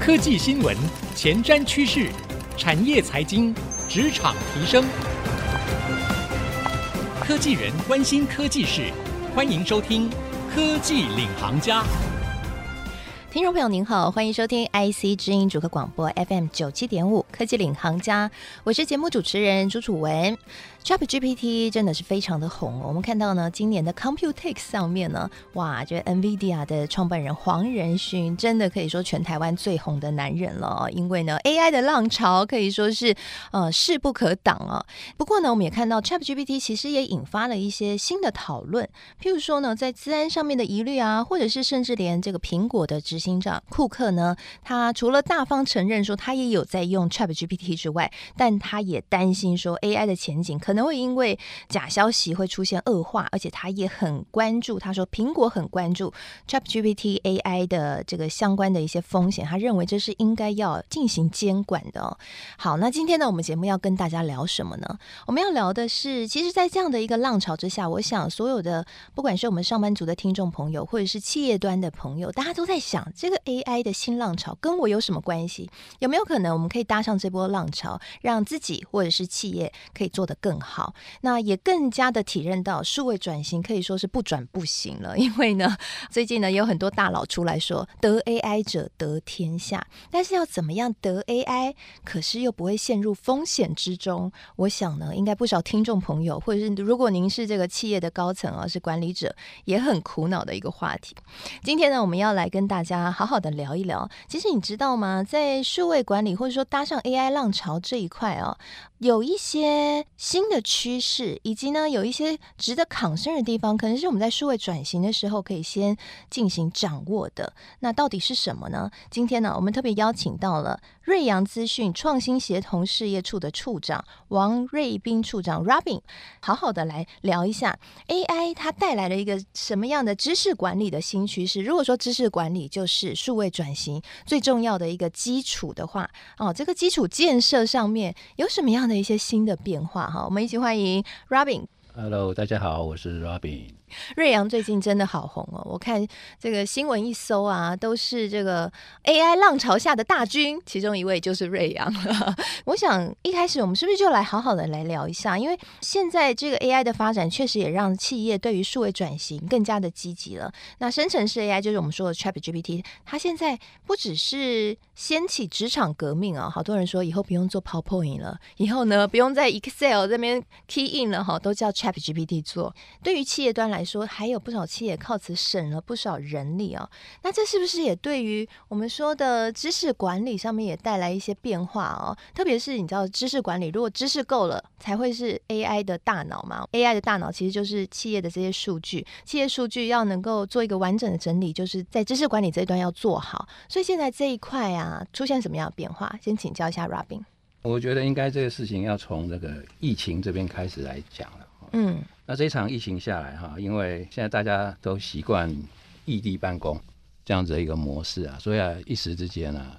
科技新闻、前瞻趋势、产业财经、职场提升，科技人关心科技事，欢迎收听《科技领航家》。听众朋友您好，欢迎收听 IC 知音主客广播 FM 九七点五《科技领航家》，我是节目主持人朱楚文。ChatGPT 真的是非常的红，我们看到呢，今年的 Computex 上面呢，哇，这 NVIDIA 的创办人黄仁勋真的可以说全台湾最红的男人了，因为呢，AI 的浪潮可以说是呃势不可挡啊。不过呢，我们也看到 ChatGPT 其实也引发了一些新的讨论，譬如说呢，在资安上面的疑虑啊，或者是甚至连这个苹果的执行长库克呢，他除了大方承认说他也有在用 ChatGPT 之外，但他也担心说 AI 的前景可。可能会因为假消息会出现恶化，而且他也很关注。他说，苹果很关注 ChatGPT AI 的这个相关的一些风险，他认为这是应该要进行监管的哦。好，那今天呢，我们节目要跟大家聊什么呢？我们要聊的是，其实，在这样的一个浪潮之下，我想所有的不管是我们上班族的听众朋友，或者是企业端的朋友，大家都在想，这个 AI 的新浪潮跟我有什么关系？有没有可能我们可以搭上这波浪潮，让自己或者是企业可以做得更好，那也更加的体认到数位转型可以说是不转不行了。因为呢，最近呢有很多大佬出来说，得 AI 者得天下，但是要怎么样得 AI，可是又不会陷入风险之中？我想呢，应该不少听众朋友，或者是如果您是这个企业的高层啊，是管理者，也很苦恼的一个话题。今天呢，我们要来跟大家好好的聊一聊。其实你知道吗？在数位管理或者说搭上 AI 浪潮这一块啊。有一些新的趋势，以及呢，有一些值得抗生的地方，可能是我们在数位转型的时候可以先进行掌握的。那到底是什么呢？今天呢，我们特别邀请到了瑞阳资讯创新协同事业处的处长王瑞斌处长 Robin，好好的来聊一下 AI 它带来了一个什么样的知识管理的新趋势。如果说知识管理就是数位转型最重要的一个基础的话，哦，这个基础建设上面有什么样的？的一些新的变化哈，我们一起欢迎 Robin。Hello，大家好，我是 Robin。瑞阳最近真的好红哦！我看这个新闻一搜啊，都是这个 AI 浪潮下的大军，其中一位就是瑞阳了。我想一开始我们是不是就来好好的来聊一下？因为现在这个 AI 的发展确实也让企业对于数位转型更加的积极了。那生成式 AI 就是我们说的 ChatGPT，它现在不只是掀起职场革命啊，好多人说以后不用做 PowerPoint 了，以后呢不用在 Excel 这边 Key in 了哈，都叫 ChatGPT 做。对于企业端来，来说还有不少企业靠此省了不少人力、哦，那这是不是也对于我们说的知识管理上面也带来一些变化哦？特别是你知道知识管理，如果知识够了，才会是 AI 的大脑嘛？AI 的大脑其实就是企业的这些数据，企业数据要能够做一个完整的整理，就是在知识管理这一端要做好。所以现在这一块啊，出现什么样的变化？先请教一下 Robin。我觉得应该这个事情要从这个疫情这边开始来讲。嗯。那这一场疫情下来哈，因为现在大家都习惯异地办公这样子的一个模式啊，所以啊一时之间啊，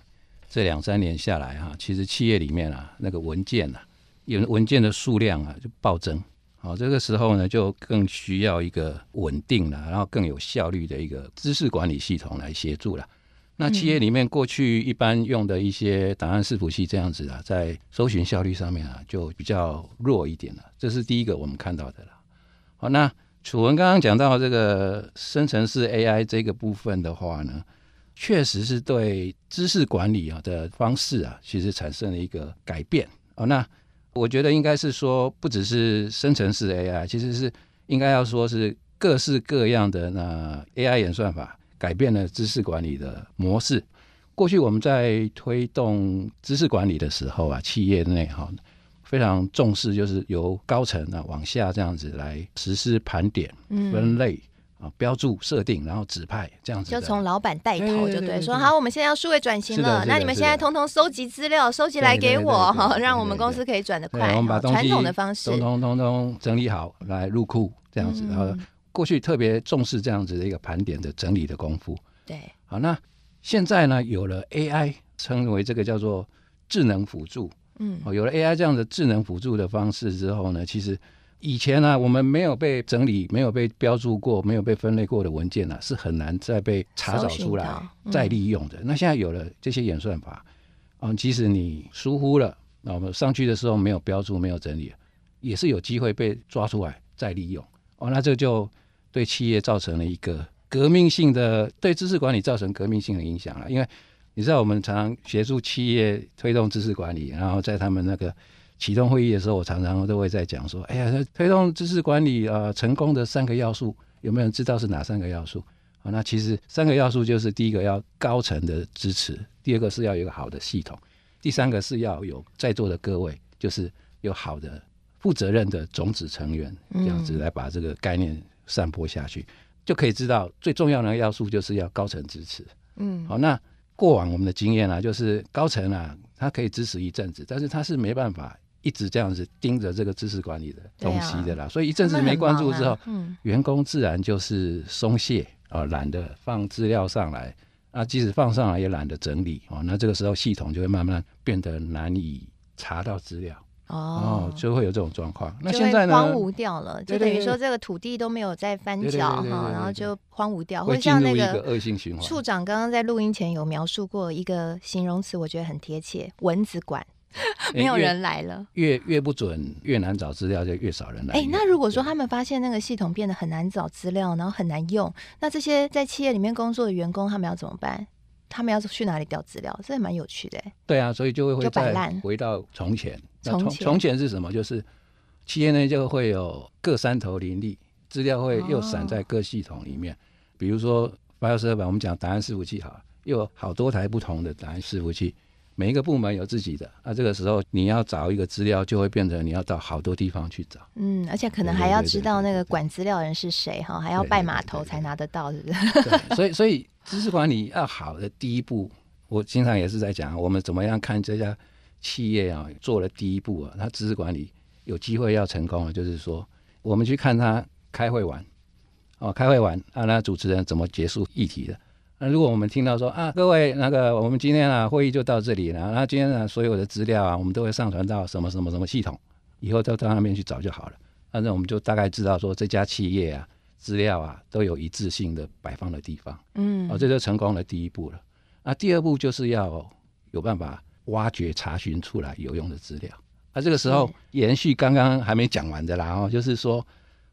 这两三年下来哈，其实企业里面啊那个文件啊，有文件的数量啊就暴增，好，这个时候呢就更需要一个稳定的，然后更有效率的一个知识管理系统来协助了。那企业里面过去一般用的一些档案伺服器这样子啊，在搜寻效率上面啊就比较弱一点了，这是第一个我们看到的了。好，那楚文刚刚讲到这个生成式 AI 这个部分的话呢，确实是对知识管理啊的方式啊，其实产生了一个改变。哦，那我觉得应该是说，不只是生成式 AI，其实是应该要说是各式各样的那 AI 演算法改变了知识管理的模式。过去我们在推动知识管理的时候啊，企业内哈。非常重视，就是由高层啊往下这样子来实施盘点、分类啊、标注、设定，然后指派这样子。就从老板带头，就对，说好，我们现在要数位转型了，那你们现在通通收集资料，收集来给我哈，让我们公司可以转得快。我们把东西传统的方式，通通通通整理好来入库这样子。然后过去特别重视这样子的一个盘点的整理的功夫。对，好，那现在呢，有了 AI，称为这个叫做智能辅助。嗯，哦，有了 AI 这样的智能辅助的方式之后呢，其实以前呢、啊，我们没有被整理、没有被标注过、没有被分类过的文件呢、啊，是很难再被查找出来、再利用的。那现在有了这些演算法，啊，即使你疏忽了，那我们上去的时候没有标注、没有整理，也是有机会被抓出来再利用。哦，那这就对企业造成了一个革命性的，对知识管理造成革命性的影响了。因为你知道，我们常常协助企业推动知识管理，然后在他们那个。启动会议的时候，我常常都会在讲说：“哎呀，推动知识管理啊、呃，成功的三个要素，有没有人知道是哪三个要素？啊，那其实三个要素就是：第一个要高层的支持，第二个是要有一个好的系统，第三个是要有在座的各位，就是有好的负责任的种子成员，这样子来把这个概念散播下去，嗯、就可以知道最重要的要素就是要高层支持。嗯，好，那过往我们的经验啊，就是高层啊，他可以支持一阵子，但是他是没办法。一直这样子盯着这个知识管理的东西的啦，啊、所以一阵子没关注之后，员工自然就是松懈啊，懒得放资料上来。啊，即使放上来也懒得整理啊，那这个时候系统就会慢慢变得难以查到资料哦，哦，就会有这种状况。那现在呢？荒芜掉了，就等于说这个土地都没有再翻搅哈，然后就荒芜掉，会像那个恶性循环。处长刚刚在录音前有描述过一个形容词，我觉得很贴切，蚊子馆。没有人来了，越越，越不准，越难找资料，就越少人来。哎，那如果说他们发现那个系统变得很难找资料，然后很难用，那这些在企业里面工作的员工，他们要怎么办？他们要去哪里调资料？这也蛮有趣的。对啊，所以就会会再回到从前。从从前是什么？就是企业内就会有各山头林立，资料会又散在各系统里面。哦、比如说 file server，我们讲答案伺服器，好，又有好多台不同的答案伺服器。每一个部门有自己的，那这个时候你要找一个资料，就会变成你要到好多地方去找。嗯，而且可能还要知道那个管资料人是谁哈，还要拜码头才拿得到，是不是？所以所以知识管理要好的第一步，我经常也是在讲，我们怎么样看这家企业啊，做了第一步啊，他知识管理有机会要成功了，就是说我们去看他开会完哦，开会完啊，那主持人怎么结束议题的？那如果我们听到说啊，各位那个，我们今天啊会议就到这里了，那今天呢所有的资料啊，我们都会上传到什么什么什么系统，以后都到那边去找就好了。反正我们就大概知道说这家企业啊资料啊都有一致性的摆放的地方，嗯，哦，这就成功的第一步了。那第二步就是要有办法挖掘查询出来有用的资料。那这个时候延续刚刚还没讲完的啦，哦，就是说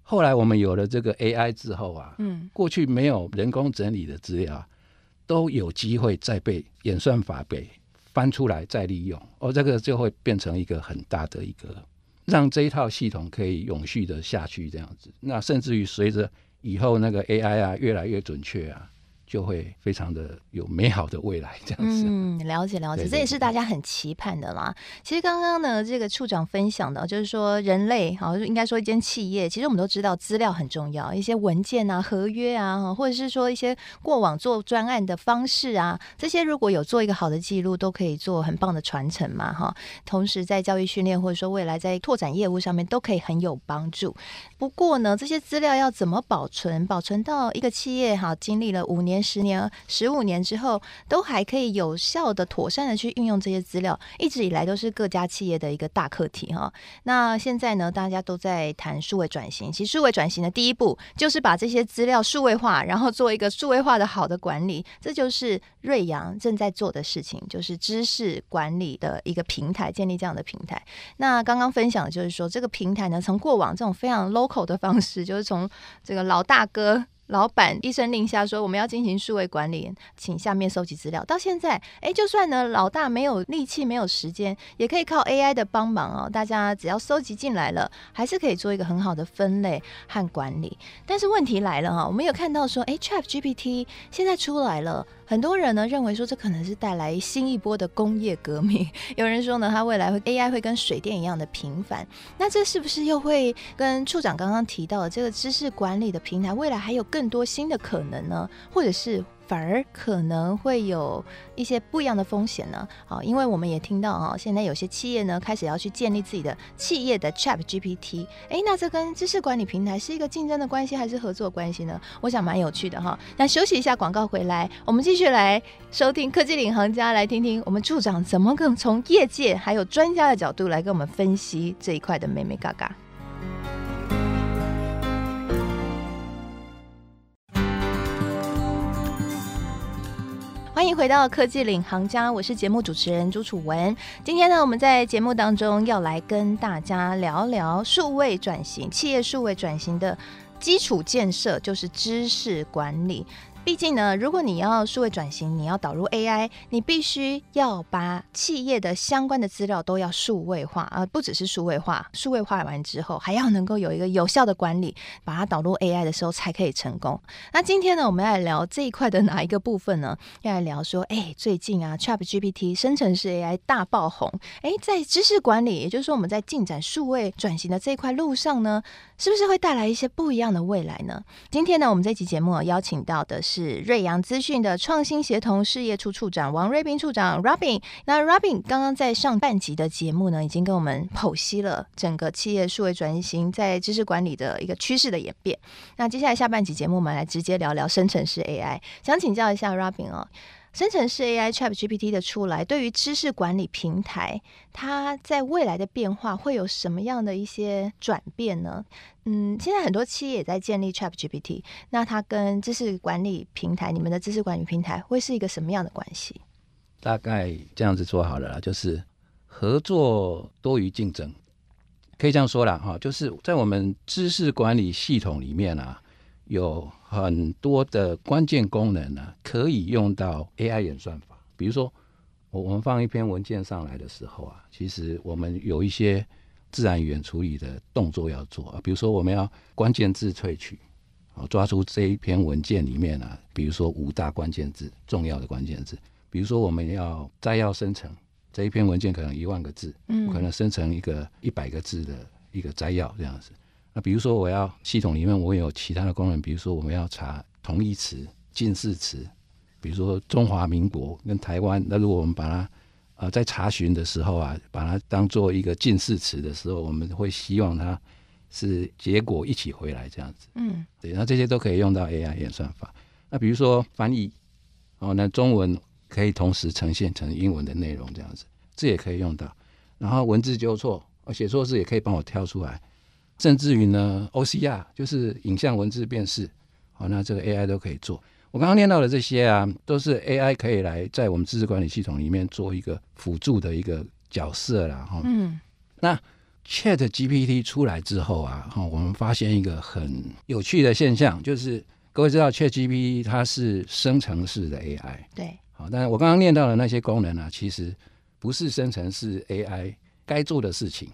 后来我们有了这个 AI 之后啊，嗯，过去没有人工整理的资料。都有机会再被演算法给翻出来再利用，哦、这个就会变成一个很大的一个，让这一套系统可以永续的下去这样子。那甚至于随着以后那个 AI 啊越来越准确啊。就会非常的有美好的未来，这样子。嗯，了解了解，这也是大家很期盼的啦。其实刚刚呢，这个处长分享的，就是说人类，好，应该说一间企业，其实我们都知道资料很重要，一些文件啊、合约啊，或者是说一些过往做专案的方式啊，这些如果有做一个好的记录，都可以做很棒的传承嘛，哈。同时在教育训练或者说未来在拓展业务上面都可以很有帮助。不过呢，这些资料要怎么保存？保存到一个企业哈，经历了五年。十年、十五年之后，都还可以有效的、妥善的去运用这些资料，一直以来都是各家企业的一个大课题哈。那现在呢，大家都在谈数位转型，其实数位转型的第一步就是把这些资料数位化，然后做一个数位化的好的管理，这就是瑞阳正在做的事情，就是知识管理的一个平台，建立这样的平台。那刚刚分享的就是说，这个平台呢，从过往这种非常 local 的方式，就是从这个老大哥。老板一声令下说，我们要进行数位管理，请下面收集资料。到现在，哎，就算呢老大没有力气、没有时间，也可以靠 AI 的帮忙哦。大家只要收集进来了，还是可以做一个很好的分类和管理。但是问题来了哈，我们有看到说，哎，ChatGPT 现在出来了。很多人呢认为说，这可能是带来新一波的工业革命，有人说呢，它未来会 AI 会跟水电一样的频繁。那这是不是又会跟处长刚刚提到的这个知识管理的平台，未来还有更多新的可能呢？或者是？反而可能会有一些不一样的风险呢。好，因为我们也听到啊，现在有些企业呢开始要去建立自己的企业的 ChatGPT。哎，那这跟知识管理平台是一个竞争的关系还是合作关系呢？我想蛮有趣的哈。那休息一下，广告回来，我们继续来收听科技领航家，来听听我们处长怎么更从业界还有专家的角度来跟我们分析这一块的美眉嘎嘎。欢迎回到科技领航家，我是节目主持人朱楚文。今天呢，我们在节目当中要来跟大家聊聊数位转型，企业数位转型的基础建设就是知识管理。毕竟呢，如果你要数位转型，你要导入 AI，你必须要把企业的相关的资料都要数位化，而不只是数位化。数位化完之后，还要能够有一个有效的管理，把它导入 AI 的时候才可以成功。那今天呢，我们要来聊这一块的哪一个部分呢？要来聊说，哎，最近啊，ChatGPT 生成式 AI 大爆红，哎，在知识管理，也就是说我们在进展数位转型的这一块路上呢，是不是会带来一些不一样的未来呢？今天呢，我们这期节目邀请到的是。是瑞阳资讯的创新协同事业处处长王瑞斌处长 Robin。那 Robin 刚刚在上半集的节目呢，已经跟我们剖析了整个企业数位转型在知识管理的一个趋势的演变。那接下来下半集节目，我们来直接聊聊生成式 AI。想请教一下 Robin 哦。生成式 AI ChatGPT 的出来，对于知识管理平台，它在未来的变化会有什么样的一些转变呢？嗯，现在很多企业也在建立 ChatGPT，那它跟知识管理平台，你们的知识管理平台会是一个什么样的关系？大概这样子做好了啦，就是合作多于竞争，可以这样说了哈，就是在我们知识管理系统里面啊。有很多的关键功能呢，可以用到 AI 演算法。比如说，我我们放一篇文件上来的时候啊，其实我们有一些自然语言处理的动作要做啊。比如说，我们要关键字萃取，啊，抓出这一篇文件里面啊，比如说五大关键字，重要的关键字。比如说，我们要摘要生成这一篇文件，可能一万个字，嗯，可能生成一个一百个字的一个摘要这样子。那比如说，我要系统里面我有其他的功能，比如说我们要查同义词、近似词，比如说中华民国跟台湾。那如果我们把它呃在查询的时候啊，把它当做一个近似词的时候，我们会希望它是结果一起回来这样子。嗯，对，那这些都可以用到 AI 演算法。那比如说翻译哦，那中文可以同时呈现成英文的内容这样子，这也可以用到。然后文字纠错，我写错字也可以帮我挑出来。甚至于呢，OCR 就是影像文字辨识，好，那这个 AI 都可以做。我刚刚念到的这些啊，都是 AI 可以来在我们知识管理系统里面做一个辅助的一个角色啦。哈。嗯，那 ChatGPT 出来之后啊，哈，我们发现一个很有趣的现象，就是各位知道 ChatGPT 它是生成式的 AI，对，好，但是我刚刚念到的那些功能啊，其实不是生成式 AI 该做的事情。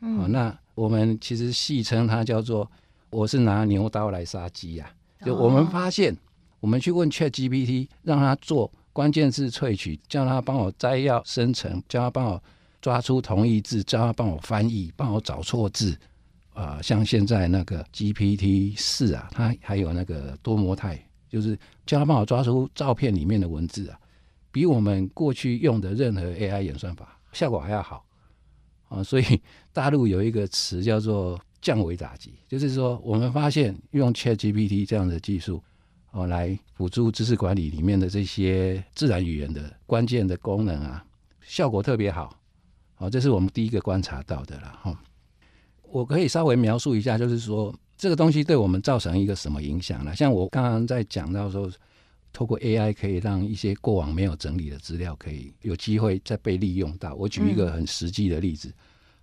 嗯，好，那。我们其实戏称它叫做“我是拿牛刀来杀鸡”呀。就我们发现，我们去问 ChatGPT，让它做关键字萃取，叫它帮我摘要生成，叫它帮我抓出同义字，叫它帮我翻译，帮我找错字。啊、呃，像现在那个 GPT 四啊，它还有那个多模态，就是叫它帮我抓出照片里面的文字啊，比我们过去用的任何 AI 演算法效果还要好。啊，所以 大陆有一个词叫做“降维打击”，就是说我们发现用 ChatGPT 这样的技术，哦，来辅助知识管理里面的这些自然语言的关键的功能啊，效果特别好。好，这是我们第一个观察到的了。哈，我可以稍微描述一下，就是说这个东西对我们造成一个什么影响呢？像我刚刚在讲到说。透过 AI 可以让一些过往没有整理的资料可以有机会再被利用到。我举一个很实际的例子，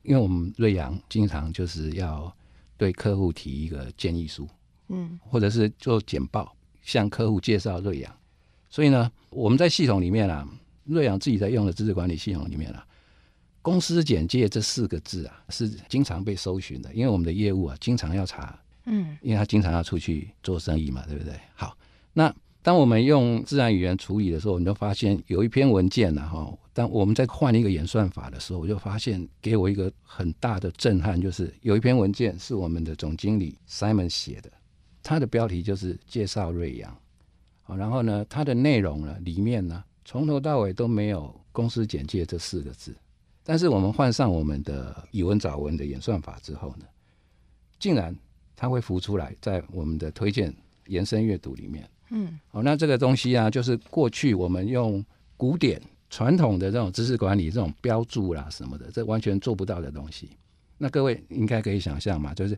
因为我们瑞阳经常就是要对客户提一个建议书，嗯，或者是做简报向客户介绍瑞阳，所以呢，我们在系统里面啊，瑞阳自己在用的知识管理系统里面啊，公司简介这四个字啊是经常被搜寻的，因为我们的业务啊经常要查，嗯，因为他经常要出去做生意嘛，对不对？好，那。当我们用自然语言处理的时候，你就发现有一篇文件呢，哈。当我们在换一个演算法的时候，我就发现给我一个很大的震撼，就是有一篇文件是我们的总经理 Simon 写的，他的标题就是介绍瑞阳，好，然后呢，它的内容呢里面呢从头到尾都没有公司简介这四个字，但是我们换上我们的以文找文的演算法之后呢，竟然它会浮出来在我们的推荐延伸阅读里面。嗯，好，那这个东西啊，就是过去我们用古典传统的这种知识管理这种标注啦什么的，这完全做不到的东西。那各位应该可以想象嘛，就是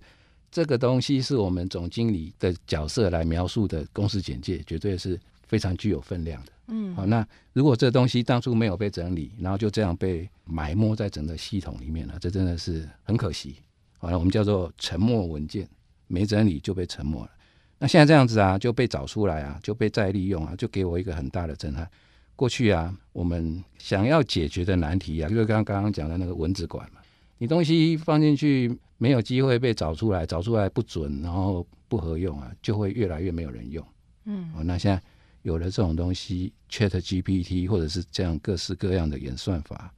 这个东西是我们总经理的角色来描述的公司简介，绝对是非常具有分量的。嗯，好，那如果这东西当初没有被整理，然后就这样被埋没在整个系统里面了，这真的是很可惜。好了，我们叫做沉默文件，没整理就被沉默了。那现在这样子啊，就被找出来啊，就被再利用啊，就给我一个很大的震撼。过去啊，我们想要解决的难题啊，就是刚刚刚讲的那个蚊子馆嘛，你东西放进去没有机会被找出来，找出来不准，然后不合用啊，就会越来越没有人用。嗯，哦，那现在。有了这种东西，Chat GPT 或者是这样各式各样的演算法，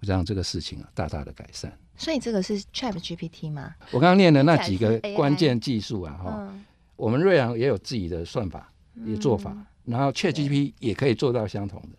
会让这个事情啊大大的改善。所以这个是 Chat GPT 吗？我刚刚念的那几个关键技术啊，哈，我们瑞阳也有自己的算法，也做法，嗯、然后 Chat GPT 也可以做到相同的。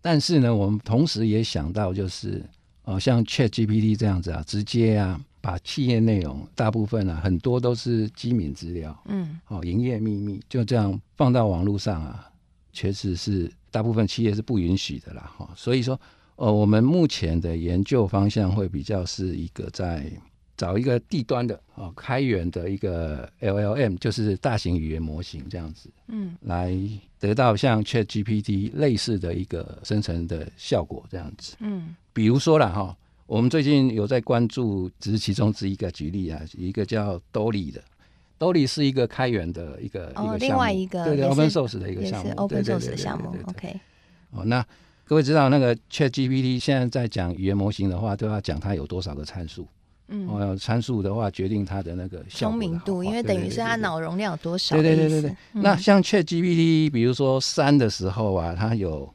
但是呢，我们同时也想到，就是哦，像 Chat GPT 这样子啊，直接啊。把企业内容大部分啊，很多都是机密资料，嗯，好、哦，营业秘密就这样放到网络上啊，确实是大部分企业是不允许的啦，哈、哦。所以说，呃，我们目前的研究方向会比较是一个在找一个地端的哦，开源的一个 LLM，就是大型语言模型这样子，嗯，来得到像 ChatGPT 类似的一个生成的效果这样子，嗯，比如说了哈。哦我们最近有在关注，只是其中之一个举例啊，一个叫 Dolly 的，Dolly 是一个开源的一个、哦、一个项目，另外一个对对，Open Source 的一个项目，Open Source 的项目，OK。哦，那各位知道那个 ChatGPT 现在在讲语言模型的话，都要讲它有多少个参数，嗯，哦，参数的话决定它的那个聪明度，因为等于是它脑容量有多少，对对对对对。嗯、那像 ChatGPT，比如说三的时候啊，它有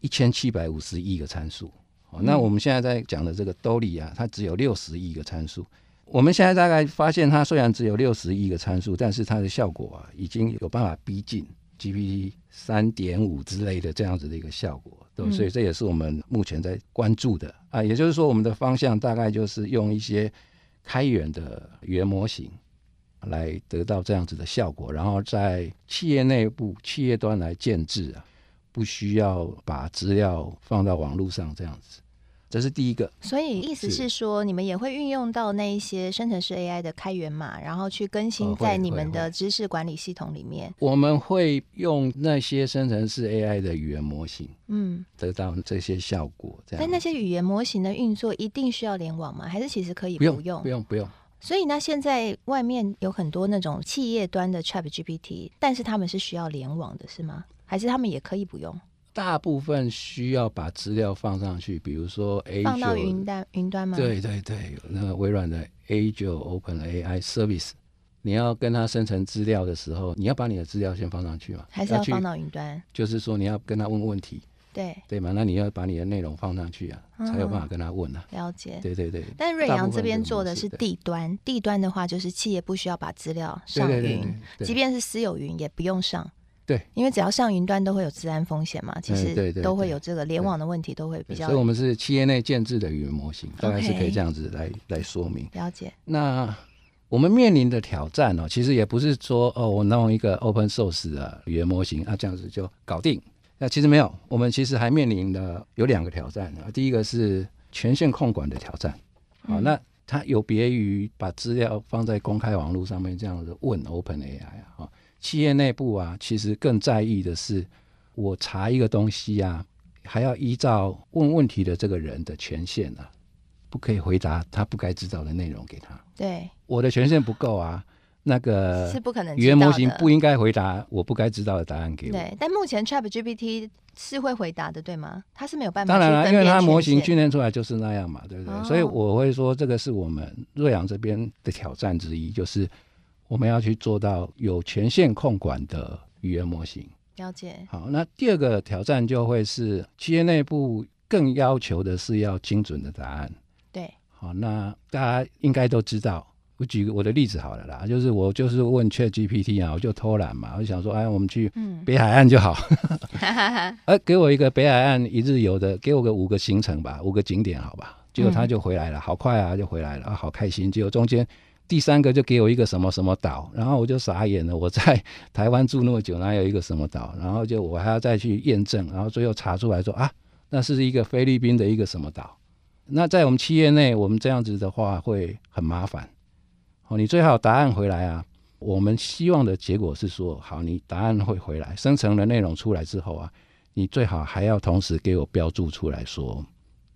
一千七百五十亿个参数。哦，那我们现在在讲的这个 Dolly 啊，它只有六十亿个参数。我们现在大概发现，它虽然只有六十亿个参数，但是它的效果啊，已经有办法逼近 GPT 三点五之类的这样子的一个效果。对，所以这也是我们目前在关注的啊。也就是说，我们的方向大概就是用一些开源的语言模型来得到这样子的效果，然后在企业内部、企业端来建制啊。不需要把资料放到网络上这样子，这是第一个。所以意思是说，是你们也会运用到那一些生成式 AI 的开源码，然后去更新在你们的知识管理系统里面。我们会用那些生成式 AI 的语言模型，嗯，得到这些效果。这样。但那些语言模型的运作一定需要联网吗？还是其实可以不用？不用，不用，不用。所以呢，现在外面有很多那种企业端的 ChatGPT，但是他们是需要联网的，是吗？还是他们也可以不用？大部分需要把资料放上去，比如说 Azure，放到云端云端吗？对对对，那个微软的 Azure OpenAI Service，你要跟它生成资料的时候，你要把你的资料先放上去嘛？还是要放到云端？就是说你要跟他问问题，对对嘛？那你要把你的内容放上去啊，嗯、才有办法跟他问啊。了解。对对对。但瑞阳这边做的是地端，地端的话就是企业不需要把资料上云，对对对对对，即便是私有云也不用上。对，因为只要上云端都会有治安风险嘛，其实都会有这个联网的问题，都会比较。所以我们是企业内建制的语言模型，大概是可以这样子来.来说明。了解。那我们面临的挑战哦，其实也不是说哦，我弄一个 open source 的语言模型啊，这样子就搞定。那其实没有，我们其实还面临的有两个挑战啊。第一个是权限控管的挑战，好、嗯，那它有别于把资料放在公开网络上面这样子问 OpenAI 啊。企业内部啊，其实更在意的是，我查一个东西啊，还要依照问问题的这个人的权限啊，不可以回答他不该知道的内容给他。对，我的权限不够啊，那个是不可能。语言模型不应该回答我不该知道的答案给我。对，但目前 ChatGPT 是会回答的，对吗？它是没有办法。当然了，因为它模型训练出来就是那样嘛，对不对？哦。所以我会说，这个是我们瑞阳这边的挑战之一，就是。我们要去做到有权限控管的语言模型。了解。好，那第二个挑战就会是企业内部更要求的是要精准的答案。对。好，那大家应该都知道，我举个我的例子好了啦，就是我就是问 ChatGPT 啊，我就偷懒嘛，我就想说，哎，我们去北海岸就好，哎、嗯，给我一个北海岸一日游的，给我个五个行程吧，五个景点好吧，结果他就回来了，好快啊，就回来了啊，好开心，结果中间。第三个就给我一个什么什么岛，然后我就傻眼了。我在台湾住那么久，哪有一个什么岛？然后就我还要再去验证，然后最后查出来说啊，那是一个菲律宾的一个什么岛。那在我们企业内，我们这样子的话会很麻烦。哦，你最好答案回来啊。我们希望的结果是说，好，你答案会回来，生成的内容出来之后啊，你最好还要同时给我标注出来说，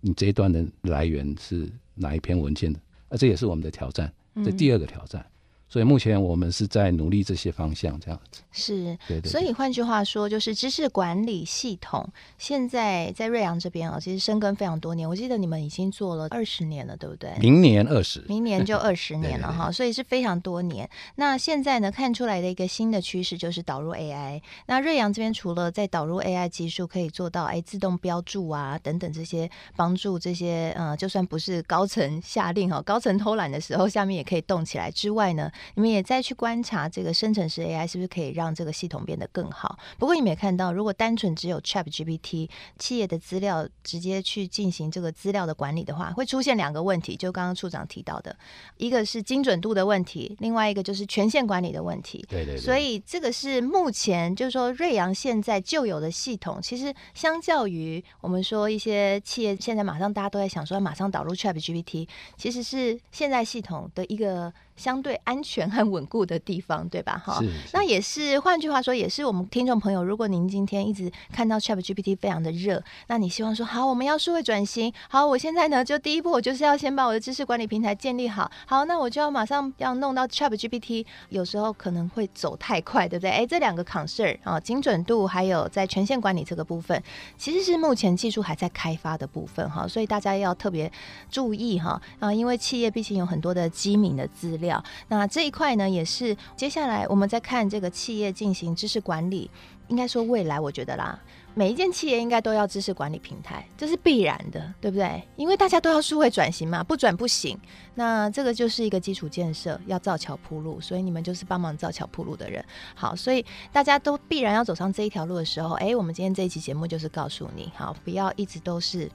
你这一段的来源是哪一篇文件的，啊，这也是我们的挑战，这第二个挑战。嗯所以目前我们是在努力这些方向，这样子是，对，对对。所以换句话说，就是知识管理系统现在在瑞阳这边啊，其实深耕非常多年。我记得你们已经做了二十年了，对不对？明年二十，明年就二十年了 哈，所以是非常多年。那现在呢，看出来的一个新的趋势就是导入 AI。那瑞阳这边除了在导入 AI 技术，可以做到哎自动标注啊等等这些帮助这些呃，就算不是高层下令哈，高层偷懒的时候，下面也可以动起来之外呢。你们也在去观察这个生成式 AI 是不是可以让这个系统变得更好？不过你们也看到，如果单纯只有 ChatGPT 企业的资料直接去进行这个资料的管理的话，会出现两个问题，就刚刚处长提到的，一个是精准度的问题，另外一个就是权限管理的问题。对对对。所以这个是目前就是说瑞阳现在就有的系统，其实相较于我们说一些企业现在马上大家都在想说要马上导入 ChatGPT，其实是现在系统的一个。相对安全和稳固的地方，对吧？哈，那也是。换句话说，也是我们听众朋友，如果您今天一直看到 ChatGPT 非常的热，那你希望说，好，我们要数位转型，好，我现在呢，就第一步，我就是要先把我的知识管理平台建立好，好，那我就要马上要弄到 ChatGPT，有时候可能会走太快，对不对？哎，这两个 concern 啊，精准度还有在权限管理这个部分，其实是目前技术还在开发的部分哈，所以大家要特别注意哈啊，因为企业毕竟有很多的机敏的资料。那这一块呢，也是接下来我们在看这个企业进行知识管理，应该说未来我觉得啦，每一件企业应该都要知识管理平台，这是必然的，对不对？因为大家都要数位转型嘛，不转不行。那这个就是一个基础建设，要造桥铺路，所以你们就是帮忙造桥铺路的人。好，所以大家都必然要走上这一条路的时候，哎，我们今天这一期节目就是告诉你，好，不要一直都是。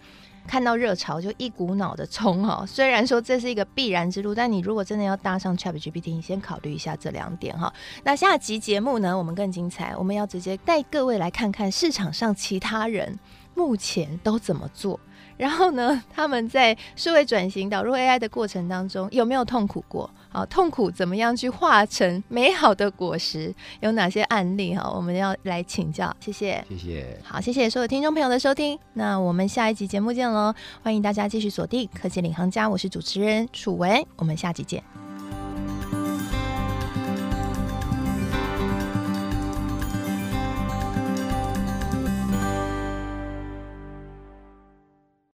看到热潮就一股脑的冲哈，虽然说这是一个必然之路，但你如果真的要搭上 ChatGPT，你先考虑一下这两点哈。那下集节目呢，我们更精彩，我们要直接带各位来看看市场上其他人目前都怎么做。然后呢，他们在数位转型导入 AI 的过程当中有没有痛苦过？好，痛苦怎么样去化成美好的果实？有哪些案例？哈，我们要来请教。谢谢，谢谢。好，谢谢所有听众朋友的收听。那我们下一集节目见喽！欢迎大家继续锁定科技领航家，我是主持人楚文，我们下集见。